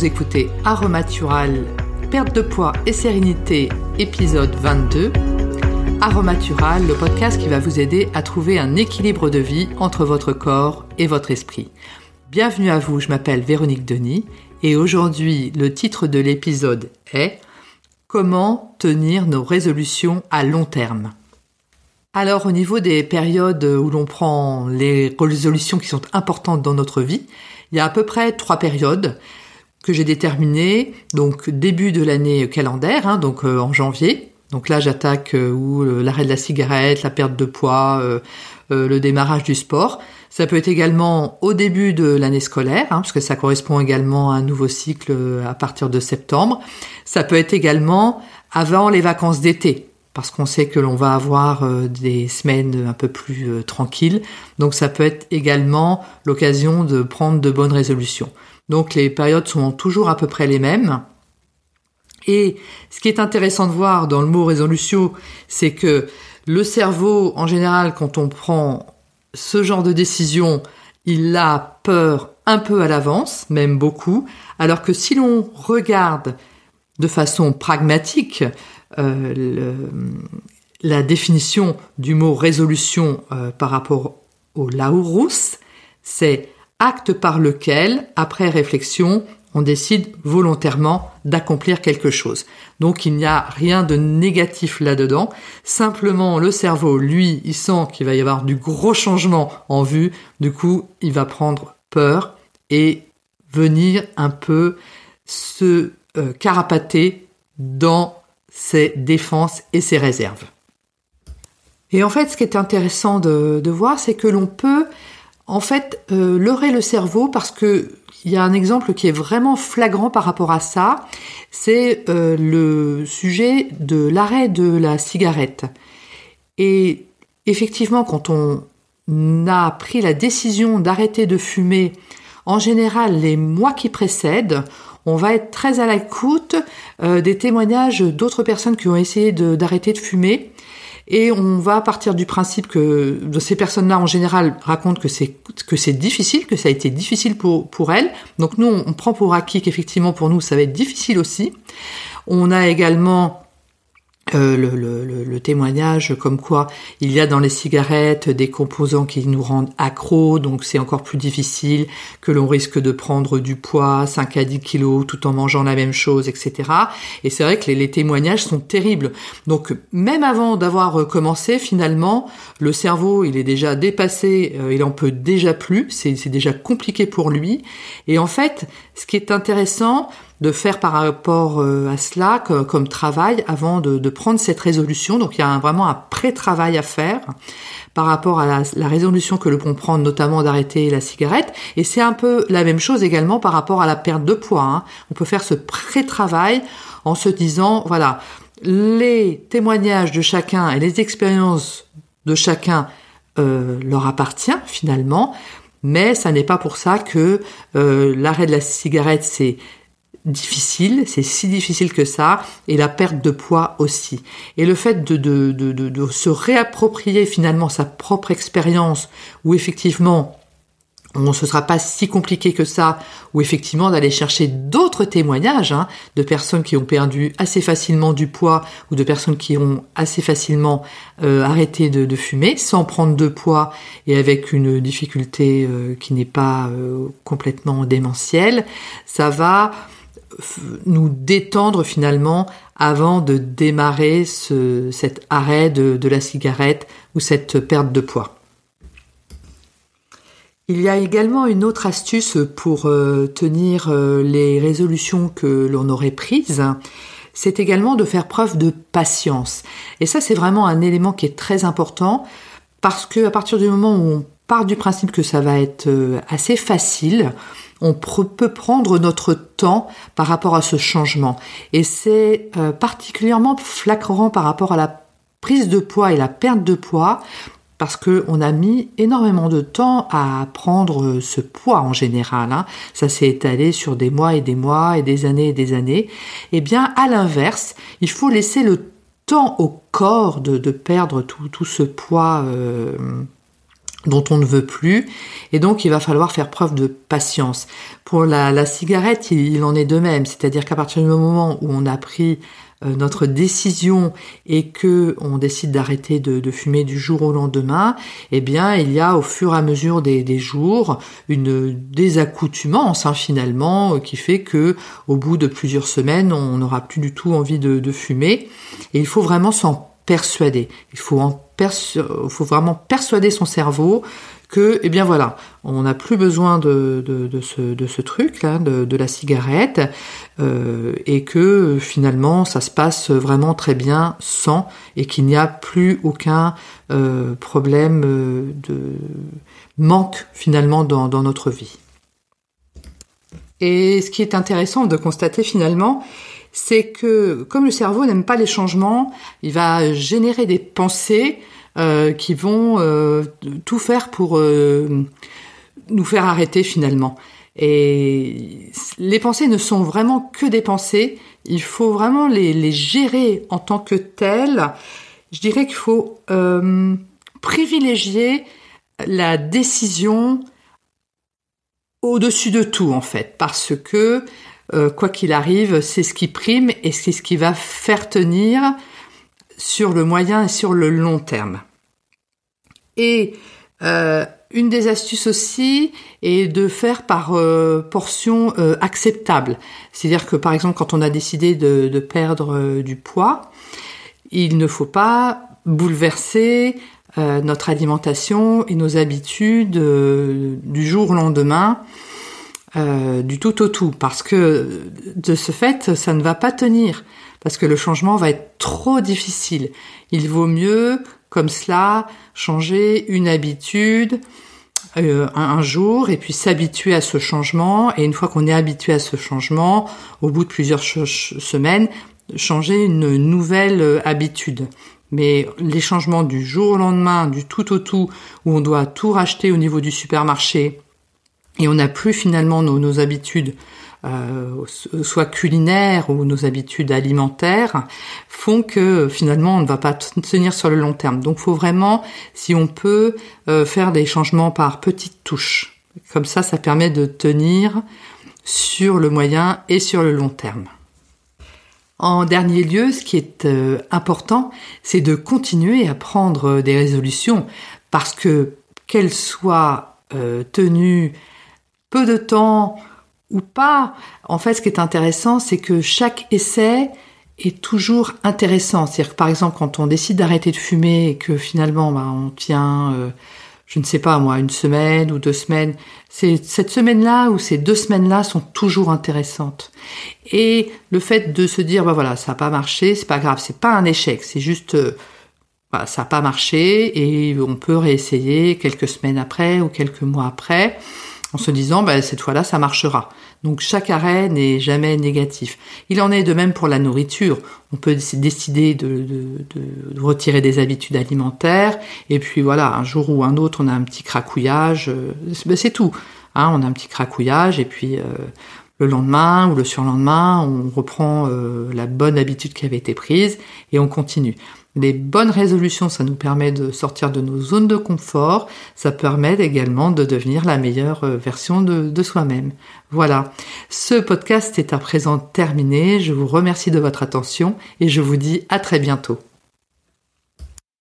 Vous écoutez Aromatural, perte de poids et sérénité, épisode 22. Aromatural, le podcast qui va vous aider à trouver un équilibre de vie entre votre corps et votre esprit. Bienvenue à vous, je m'appelle Véronique Denis et aujourd'hui le titre de l'épisode est Comment tenir nos résolutions à long terme? Alors au niveau des périodes où l'on prend les résolutions qui sont importantes dans notre vie, il y a à peu près trois périodes que j'ai déterminées. Donc début de l'année calendaire, hein, donc euh, en janvier. Donc là j'attaque euh, l'arrêt de la cigarette, la perte de poids, euh, le démarrage du sport. Ça peut être également au début de l'année scolaire, hein, parce que ça correspond également à un nouveau cycle à partir de septembre. Ça peut être également avant les vacances d'été parce qu'on sait que l'on va avoir des semaines un peu plus tranquilles. Donc ça peut être également l'occasion de prendre de bonnes résolutions. Donc les périodes sont toujours à peu près les mêmes. Et ce qui est intéressant de voir dans le mot résolution, c'est que le cerveau, en général, quand on prend ce genre de décision, il a peur un peu à l'avance, même beaucoup, alors que si l'on regarde de façon pragmatique, euh, la définition du mot résolution euh, par rapport au Laurus, c'est acte par lequel, après réflexion, on décide volontairement d'accomplir quelque chose. Donc il n'y a rien de négatif là-dedans. Simplement, le cerveau, lui, il sent qu'il va y avoir du gros changement en vue. Du coup, il va prendre peur et venir un peu se euh, carapater dans ses défenses et ses réserves. Et en fait, ce qui est intéressant de, voir, c'est que l'on peut en fait euh, leurrer le cerveau parce que il y a un exemple qui est vraiment flagrant par rapport à ça, c'est euh, le sujet de l'arrêt de la cigarette. Et effectivement, quand on a pris la décision d'arrêter de fumer, en général les mois qui précèdent, on va être très à l'écoute euh, des témoignages d'autres personnes qui ont essayé d'arrêter de, fumer. Et on va partir du principe que ces personnes-là, en général, racontent que c'est difficile, que ça a été difficile pour elles. Donc nous, on prend pour acquis qu'effectivement pour nous, ça va être difficile aussi. On a également euh, le, le, le, témoignage comme quoi il y a dans les cigarettes des composants qui nous rendent accros, donc c'est encore plus difficile, que l'on risque de prendre du poids, 5 à 10 kilos, tout en mangeant la même chose, etc. Et c'est vrai que les, les, témoignages sont terribles. Donc même avant d'avoir commencé, finalement, le cerveau, il est déjà dépassé, euh, il en peut déjà plus, c'est déjà compliqué pour lui. Et en fait, ce qui est intéressant, de faire par rapport euh, à cela comme travail avant de, prendre cette résolution. Donc il y a vraiment un pré-travail à faire par rapport à la, résolution que l'on peut prendre, notamment d'arrêter la cigarette. Et c'est un peu la même chose également par rapport à la perte de poids. Hein. On peut faire ce pré-travail en se disant, voilà, les témoignages de chacun et les expériences de chacun euh, leur appartient finalement, mais ça n'est pas pour ça que euh, l'arrêt de la cigarette c'est difficile, c'est si difficile que ça, et la perte de poids aussi. Et le fait de, de, de, de se réapproprier finalement sa propre expérience, où effectivement on ce sera pas si compliqué que ça, ou effectivement d'aller chercher d'autres témoignages hein, de personnes qui ont perdu assez facilement du poids ou de personnes qui ont assez facilement euh, arrêté de, fumer sans prendre de poids et avec une difficulté euh, qui n'est pas euh, complètement démentielle, ça va nous détendre finalement avant de démarrer cet arrêt de, la cigarette ou cette perte de poids. Il y a également une autre astuce pour euh, tenir euh, les résolutions que l'on aurait prises. C'est également de faire preuve de patience. Et ça, c'est vraiment un élément qui est très important parce que à partir du moment où on part du principe que ça va être euh, assez facile, on peut prendre notre temps par rapport à ce changement. Et c'est euh, particulièrement flagrant par rapport à la prise de poids et la perte de poids parce qu'on a mis énormément de temps à prendre ce poids en général. Hein. Ça s'est étalé sur des mois et des mois et des années et des années. Eh bien, à l'inverse, il faut laisser le temps au corps de, perdre tout, ce poids. Euh, dont on ne veut plus, et donc il va falloir faire preuve de patience. Pour la, cigarette, il, en est de même, c'est-à-dire qu'à partir du moment où on a pris euh, notre décision et que on décide d'arrêter de, fumer du jour au lendemain, eh bien il y a au fur et à mesure des, jours une désaccoutumance hein, finalement qui fait que au bout de plusieurs semaines on n'aura plus du tout envie de, de fumer. Et il faut vraiment s'en persuader. Il faut vraiment persuader son cerveau que, eh bien voilà, on n'a plus besoin de, ce, truc de, la cigarette, euh, et que finalement ça se passe vraiment très bien sans, et qu'il n'y a plus aucun euh, problème euh, de manque finalement dans notre vie. Et ce qui est intéressant de constater finalement, c'est que comme le cerveau n'aime pas les changements, il va générer des pensées euh, qui vont euh, tout faire pour euh, nous faire arrêter finalement. Et les pensées ne sont vraiment que des pensées, il faut vraiment les, les gérer en tant que telles. Je dirais qu'il faut privilégier la décision au-dessus de tout en fait, parce que quoi qu'il arrive, c'est ce qui prime et c'est ce qui va faire tenir sur le moyen et sur le long terme. Et euh, une des astuces aussi est de faire par euh, portion euh, acceptable. C'est-à-dire que par exemple quand on a décidé de, perdre du poids, il ne faut pas bouleverser notre alimentation et nos habitudes du jour au lendemain. Du tout au tout, parce que de ce fait, ça ne va pas tenir, parce que le changement va être trop difficile. Il vaut mieux comme cela, changer une habitude euh, un, jour et puis s'habituer à ce changement. Et une fois qu'on est habitué à ce changement, au bout de plusieurs semaines, changer une nouvelle euh, habitude. Mais les changements du jour au lendemain, du tout au tout, où on doit tout racheter au niveau du supermarché, et on n'a plus finalement nos habitudes euh, soit culinaires ou nos habitudes alimentaires, font que finalement on ne va pas tenir sur le long terme. Donc faut vraiment, si on peut, euh, faire des changements par petites touches. Comme ça, ça permet de tenir sur le moyen et sur le long terme. En dernier lieu, ce qui est euh, important, c'est de continuer à prendre des résolutions parce que qu'elles soient tenues peu de temps ou pas. En fait, ce qui est intéressant, c'est que chaque essai est toujours intéressant. C'est-à-dire que par exemple, quand on décide d'arrêter de fumer et que finalement, bah, on tient, euh, je ne sais pas moi, une semaine ou deux semaines, c'est cette semaine-là ou ces deux semaines-là sont toujours intéressantes. Et le fait de se dire, bah voilà, ça n'a pas marché, c'est pas grave, c'est pas un échec, c'est juste, euh, bah, ça n'a pas marché et on peut réessayer quelques semaines après ou quelques mois après en se disant bah, cette fois-là ça marchera. Donc chaque arrêt n'est jamais négatif. Il en est de même pour la nourriture. On peut décider de, retirer des habitudes alimentaires et puis voilà, un jour ou un autre on a un petit cracouillage, euh, ben, c'est tout. Hein, on a un petit cracouillage et puis euh, le lendemain ou le surlendemain on reprend euh, la bonne habitude qui avait été prise et on continue. Les bonnes résolutions, ça nous permet de sortir de nos zones de confort, ça permet également de devenir la meilleure euh, version de, de soi-même. Voilà, ce podcast est à présent terminé, je vous remercie de votre attention et je vous dis à très bientôt.